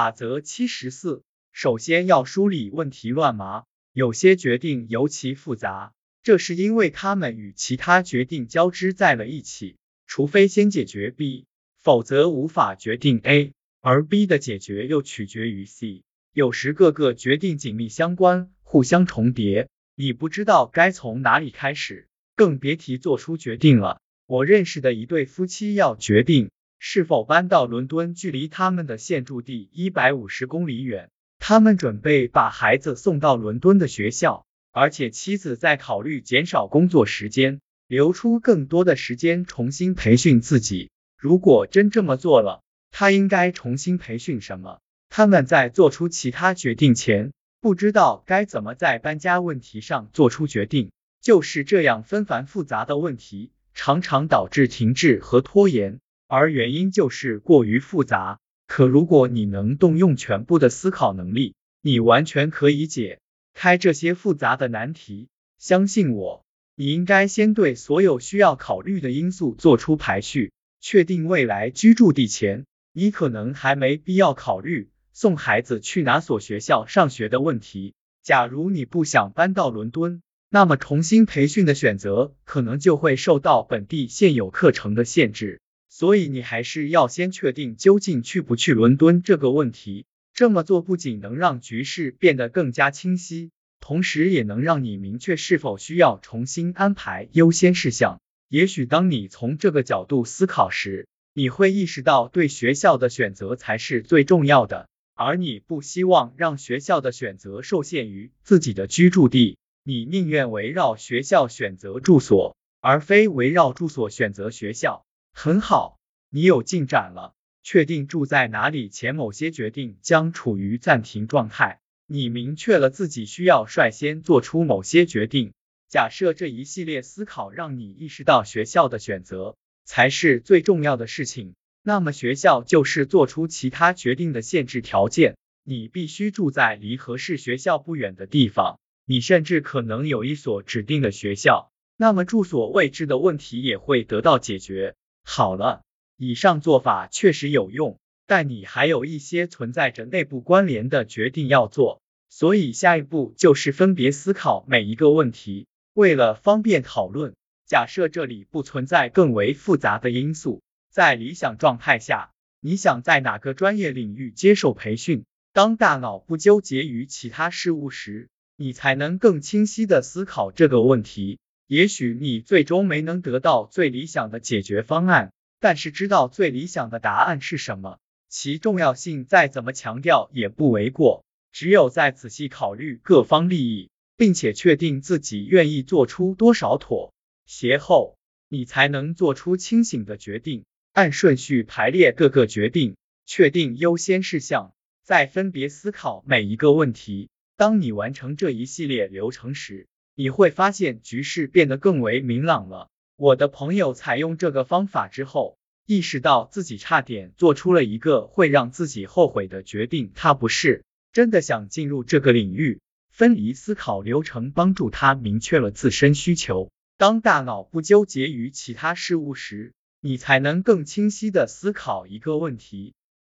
法则七十四，首先要梳理问题乱麻，有些决定尤其复杂，这是因为他们与其他决定交织在了一起，除非先解决 B，否则无法决定 A，而 B 的解决又取决于 C。有时各个决定紧密相关，互相重叠，你不知道该从哪里开始，更别提做出决定了。我认识的一对夫妻要决定。是否搬到伦敦？距离他们的现住地一百五十公里远。他们准备把孩子送到伦敦的学校，而且妻子在考虑减少工作时间，留出更多的时间重新培训自己。如果真这么做了，他应该重新培训什么？他们在做出其他决定前，不知道该怎么在搬家问题上做出决定。就是这样纷繁复杂的问题，常常导致停滞和拖延。而原因就是过于复杂。可如果你能动用全部的思考能力，你完全可以解开这些复杂的难题。相信我，你应该先对所有需要考虑的因素做出排序。确定未来居住地前，你可能还没必要考虑送孩子去哪所学校上学的问题。假如你不想搬到伦敦，那么重新培训的选择可能就会受到本地现有课程的限制。所以你还是要先确定究竟去不去伦敦这个问题。这么做不仅能让局势变得更加清晰，同时也能让你明确是否需要重新安排优先事项。也许当你从这个角度思考时，你会意识到对学校的选择才是最重要的，而你不希望让学校的选择受限于自己的居住地。你宁愿围绕学校选择住所，而非围绕住所选择学校。很好，你有进展了。确定住在哪里前，某些决定将处于暂停状态。你明确了自己需要率先做出某些决定。假设这一系列思考让你意识到学校的选择才是最重要的事情，那么学校就是做出其他决定的限制条件。你必须住在离合适学校不远的地方，你甚至可能有一所指定的学校，那么住所位置的问题也会得到解决。好了，以上做法确实有用，但你还有一些存在着内部关联的决定要做，所以下一步就是分别思考每一个问题。为了方便讨论，假设这里不存在更为复杂的因素，在理想状态下，你想在哪个专业领域接受培训？当大脑不纠结于其他事物时，你才能更清晰的思考这个问题。也许你最终没能得到最理想的解决方案，但是知道最理想的答案是什么，其重要性再怎么强调也不为过。只有在仔细考虑各方利益，并且确定自己愿意做出多少妥协后，你才能做出清醒的决定。按顺序排列各个决定，确定优先事项，再分别思考每一个问题。当你完成这一系列流程时，你会发现局势变得更为明朗了。我的朋友采用这个方法之后，意识到自己差点做出了一个会让自己后悔的决定。他不是真的想进入这个领域，分离思考流程帮助他明确了自身需求。当大脑不纠结于其他事物时，你才能更清晰的思考一个问题。